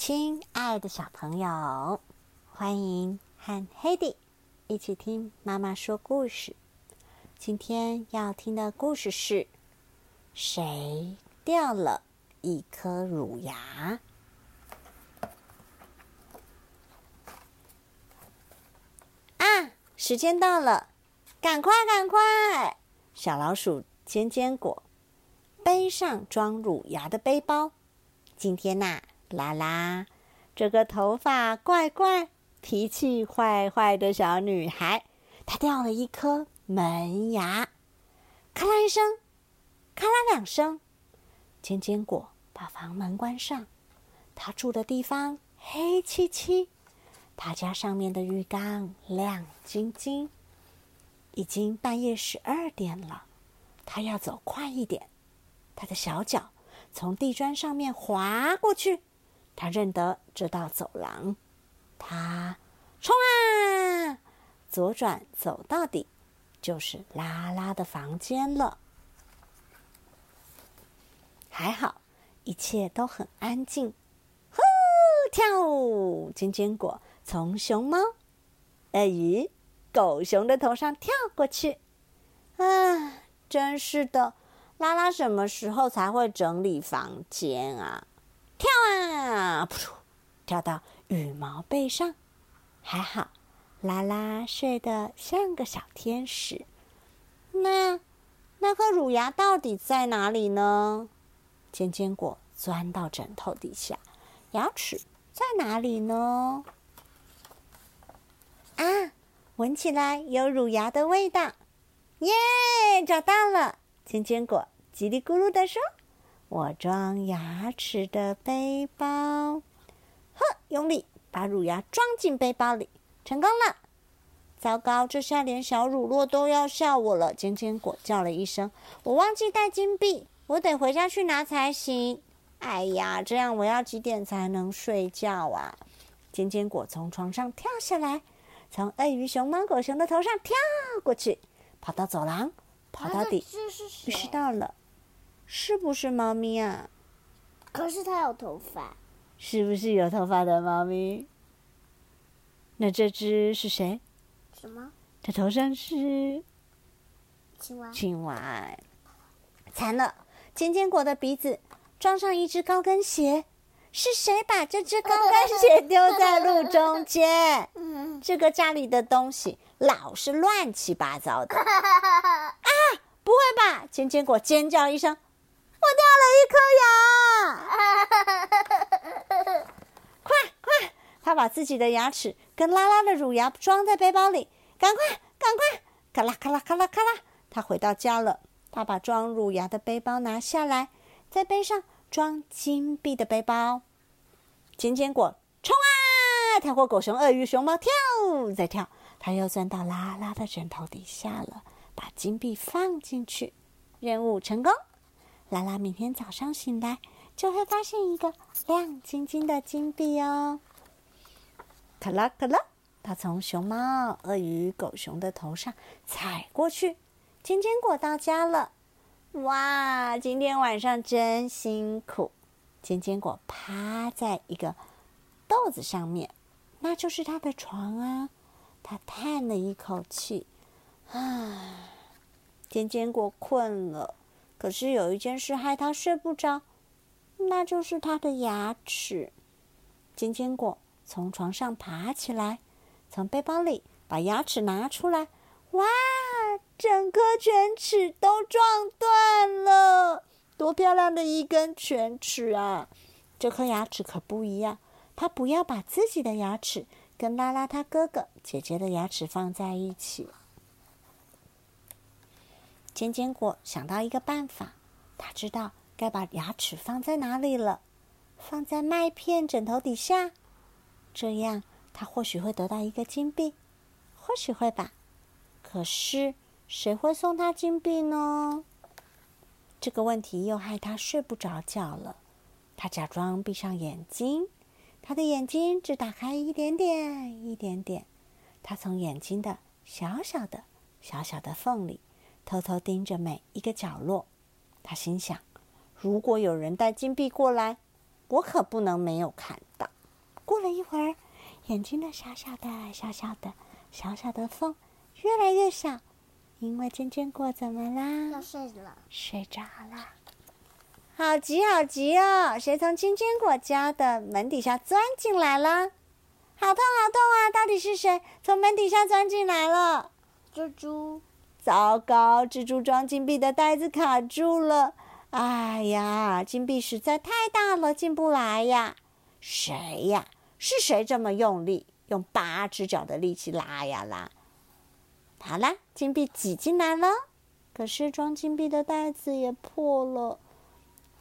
亲爱的小朋友，欢迎和 Hedy 一起听妈妈说故事。今天要听的故事是：谁掉了一颗乳牙？啊，时间到了，赶快赶快！小老鼠尖尖果背上装乳牙的背包。今天呐，啦啦，这个头发怪怪、脾气坏坏的小女孩，她掉了一颗门牙，咔啦一声，咔啦两声。尖尖果把房门关上，他住的地方黑漆漆，他家上面的浴缸亮晶晶。已经半夜十二点了，他要走快一点。他的小脚从地砖上面滑过去，他认得这道走廊，他冲啊，左转走到底，就是拉拉的房间了。还好，一切都很安静。呼，跳舞！尖尖果从熊猫、鳄鱼、狗熊的头上跳过去。啊，真是的！拉拉什么时候才会整理房间啊？啊！噗，跳到羽毛背上。还好，拉拉睡得像个小天使。那那颗乳牙到底在哪里呢？尖尖果钻到枕头底下，牙齿在哪里呢？啊，闻起来有乳牙的味道，耶！找到了！尖尖果叽里咕噜的说：“我装牙齿的背包。”呵，用力把乳牙装进背包里，成功了！糟糕，这下连小乳酪都要笑我了。尖尖果叫了一声：“我忘记带金币。”我得回家去拿才行。哎呀，这样我要几点才能睡觉啊？尖尖果从床上跳下来，从鳄鱼、熊猫、狗熊的头上跳过去，跑到走廊，跑到底，不知道了，是不是猫咪啊？可是它有头发，是不是有头发的猫咪？那这只是谁？什么？它头上是青蛙。青蛙。惨了！尖尖果的鼻子装上一只高跟鞋，是谁把这只高跟鞋丢在路中间？这个家里的东西老是乱七八糟的。啊！不会吧！尖尖果尖叫一声：“我掉了一颗牙！” 快快！他把自己的牙齿跟拉拉的乳牙装在背包里，赶快赶快！咔啦咔啦咔啦咔啦！他回到家了。他把装乳牙的背包拿下来，在背上装金币的背包。尖尖果冲啊！跳过狗熊、鳄鱼、熊猫，跳再跳，他又钻到拉拉的枕头底下了，把金币放进去。任务成功！拉拉明天早上醒来就会发现一个亮晶晶的金币哦。咔啦咔啦，他从熊猫、鳄鱼、狗熊的头上踩过去。尖尖果到家了，哇！今天晚上真辛苦。尖尖果趴在一个豆子上面，那就是他的床啊。他叹了一口气，啊，尖尖果困了。可是有一件事害他睡不着，那就是他的牙齿。尖尖果从床上爬起来，从背包里把牙齿拿出来，哇！整颗犬齿都撞断了，多漂亮的一根犬齿啊！这颗牙齿可不一样，他不要把自己的牙齿跟拉拉他哥哥姐姐的牙齿放在一起。尖尖果想到一个办法，他知道该把牙齿放在哪里了，放在麦片枕头底下，这样他或许会得到一个金币，或许会吧。可是。谁会送他金币呢？这个问题又害他睡不着觉了。他假装闭上眼睛，他的眼睛只打开一点点，一点点。他从眼睛的小小的、小小的缝里偷偷盯着每一个角落。他心想：如果有人带金币过来，我可不能没有看到。过了一会儿，眼睛的小小的、小小的、小小的缝越来越小，因为尖尖果怎么啦？要睡了。睡着了。好急好急哦！谁从尖尖果家的门底下钻进来了？好痛好痛啊！到底是谁从门底下钻进来了？蜘蛛，糟糕！蜘蛛装金币的袋子卡住了。哎呀，金币实在太大了，进不来呀！谁呀？是谁这么用力，用八只脚的力气拉呀拉？好啦，金币挤进来了，可是装金币的袋子也破了。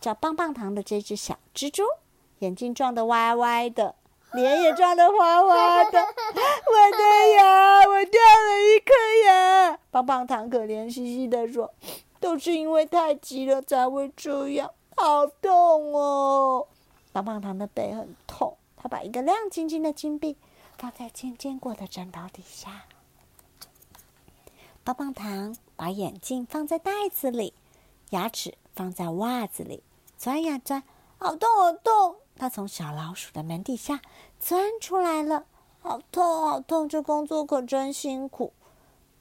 叫棒棒糖的这只小蜘蛛，眼睛撞得歪歪的，脸也撞得花花的。我的牙，我掉了一颗牙。棒棒糖可怜兮兮的说：“都是因为太急了才会这样，好痛哦！”棒棒糖的背很痛，他把一个亮晶晶的金币放在尖尖过的枕头底下。棒棒糖把眼镜放在袋子里，牙齿放在袜子里。钻呀钻，好痛好痛！他从小老鼠的门底下钻出来了，好痛好痛！这工作可真辛苦。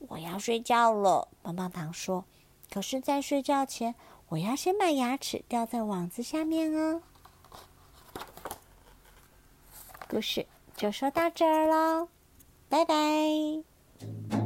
我要睡觉了，棒棒糖说。可是，在睡觉前，我要先把牙齿掉在网子下面哦。故事就说到这儿喽，拜拜。